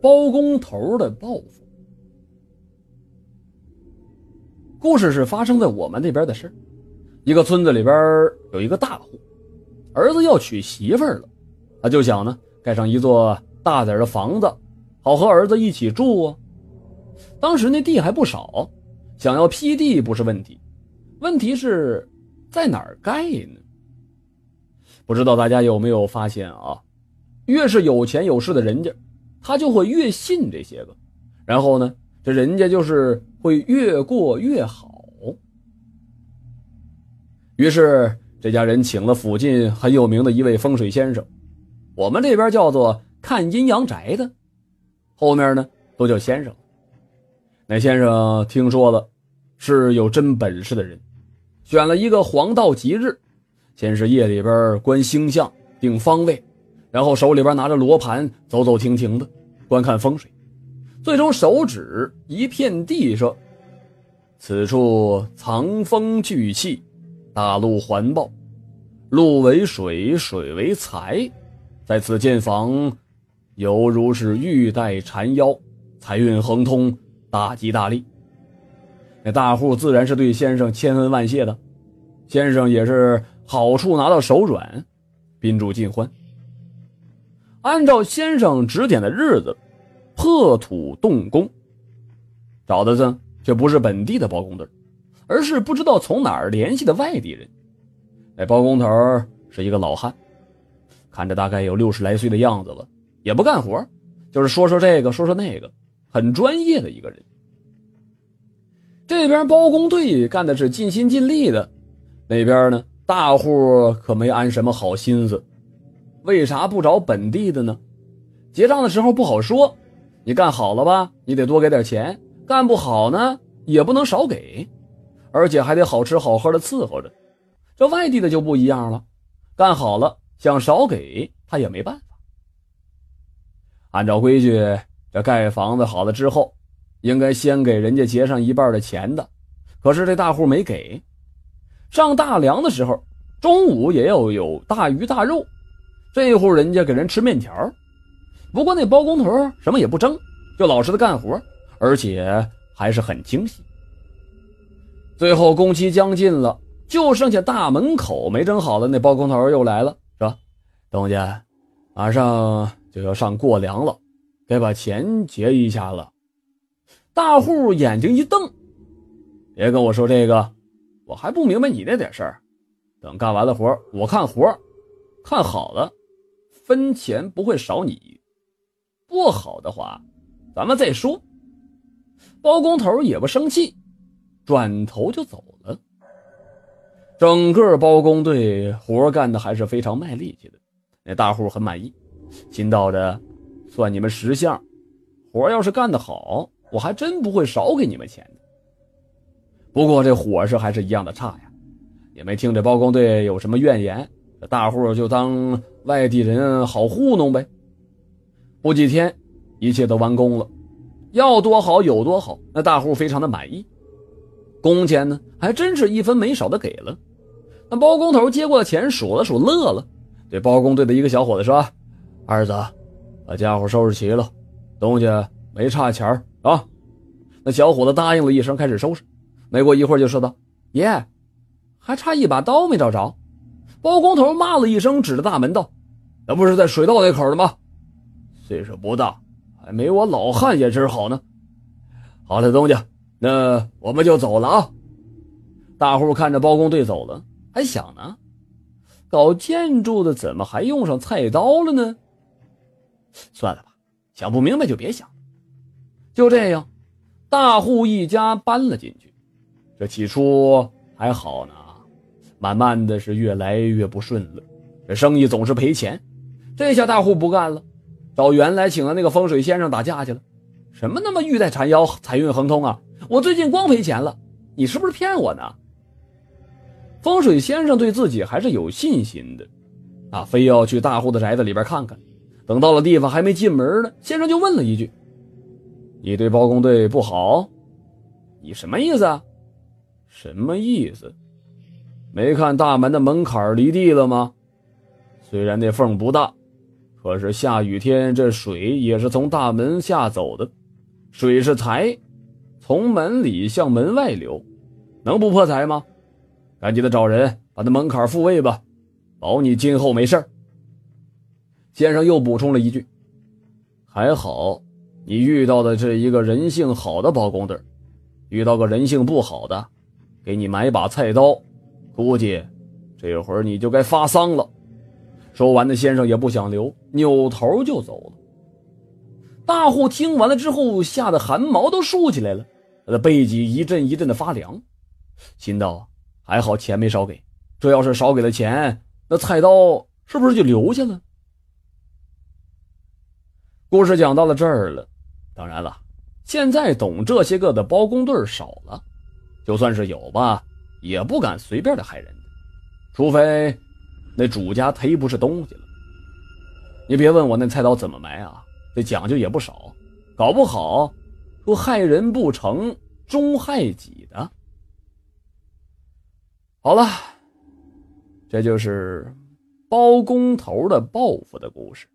包工头的报复。故事是发生在我们那边的事一个村子里边有一个大户，儿子要娶媳妇了，他就想呢盖上一座大点的房子，好和儿子一起住啊。当时那地还不少，想要批地不是问题，问题是在哪儿盖呢？不知道大家有没有发现啊？越是有钱有势的人家，他就会越信这些个，然后呢，这人家就是会越过越好。于是这家人请了附近很有名的一位风水先生，我们这边叫做看阴阳宅的，后面呢都叫先生。那先生听说了，是有真本事的人，选了一个黄道吉日，先是夜里边观星象定方位，然后手里边拿着罗盘走走停停的观看风水，最终手指一片地说：“此处藏风聚气。”大陆环抱，陆为水，水为财，在此建房，犹如是玉带缠腰，财运亨通，大吉大利。那大户自然是对先生千恩万谢的，先生也是好处拿到手软，宾主尽欢。按照先生指点的日子，破土动工，找的呢却不是本地的包工队。而是不知道从哪儿联系的外地人。那包工头是一个老汉，看着大概有六十来岁的样子了，也不干活，就是说说这个说说那个，很专业的一个人。这边包工队干的是尽心尽力的，那边呢，大户可没安什么好心思。为啥不找本地的呢？结账的时候不好说，你干好了吧，你得多给点钱；干不好呢，也不能少给。而且还得好吃好喝的伺候着，这外地的就不一样了，干好了想少给他也没办法。按照规矩，这盖房子好了之后，应该先给人家结上一半的钱的，可是这大户没给。上大梁的时候，中午也要有大鱼大肉，这户人家给人吃面条。不过那包工头什么也不争，就老实的干活，而且还是很精细。最后工期将近了，就剩下大门口没整好了。那包工头又来了，说：“东家，马上就要上过梁了，该把钱结一下了。”大户眼睛一瞪：“别跟我说这个，我还不明白你那点事儿。等干完了活，我看活，看好了，分钱不会少你；不好的话，咱们再说。”包工头也不生气。转头就走了。整个包工队活干的还是非常卖力气的，那大户很满意，心道着：算你们识相，活要是干得好，我还真不会少给你们钱。不过这伙食还是一样的差呀，也没听这包工队有什么怨言，大户就当外地人好糊弄呗。不几天，一切都完工了，要多好有多好，那大户非常的满意。工钱呢，还真是一分没少的给了。那包工头接过钱，数了数，乐了，对包工队的一个小伙子说：“二子，把家伙收拾齐了，东家没差钱啊。”那小伙子答应了一声，开始收拾。没过一会儿，就说道：“爷，还差一把刀没找着。”包工头骂了一声，指着大门道：“那不是在水道那口的吗？岁数不大，还没我老汉眼神好呢。”好了，东家。那我们就走了啊！大户看着包工队走了，还想呢，搞建筑的怎么还用上菜刀了呢？算了吧，想不明白就别想。就这样，大户一家搬了进去。这起初还好呢，慢慢的是越来越不顺了，这生意总是赔钱。这下大户不干了，找原来请的那个风水先生打架去了。什么那么玉带缠腰，财运亨通啊？我最近光赔钱了，你是不是骗我呢？风水先生对自己还是有信心的，啊，非要去大户的宅子里边看看。等到了地方，还没进门呢，先生就问了一句：“你对包工队不好？你什么意思啊？什么意思？没看大门的门槛离地了吗？虽然那缝不大，可是下雨天，这水也是从大门下走的，水是财，从门里向门外流，能不破财吗？赶紧的找人把那门槛复位吧，保你今后没事先生又补充了一句：“还好，你遇到的是一个人性好的包工队，遇到个人性不好的，给你买把菜刀，估计这会儿你就该发丧了。”说完，那先生也不想留，扭头就走了。大户听完了之后，吓得汗毛都竖起来了，他的背脊一阵一阵的发凉，心道：还好钱没少给，这要是少给了钱，那菜刀是不是就留下了？故事讲到了这儿了，当然了，现在懂这些个的包工队少了，就算是有吧，也不敢随便的害人，除非。那主家忒不是东西了。你别问我那菜刀怎么埋啊，这讲究也不少，搞不好说害人不成，终害己的。好了，这就是包工头的报复的故事。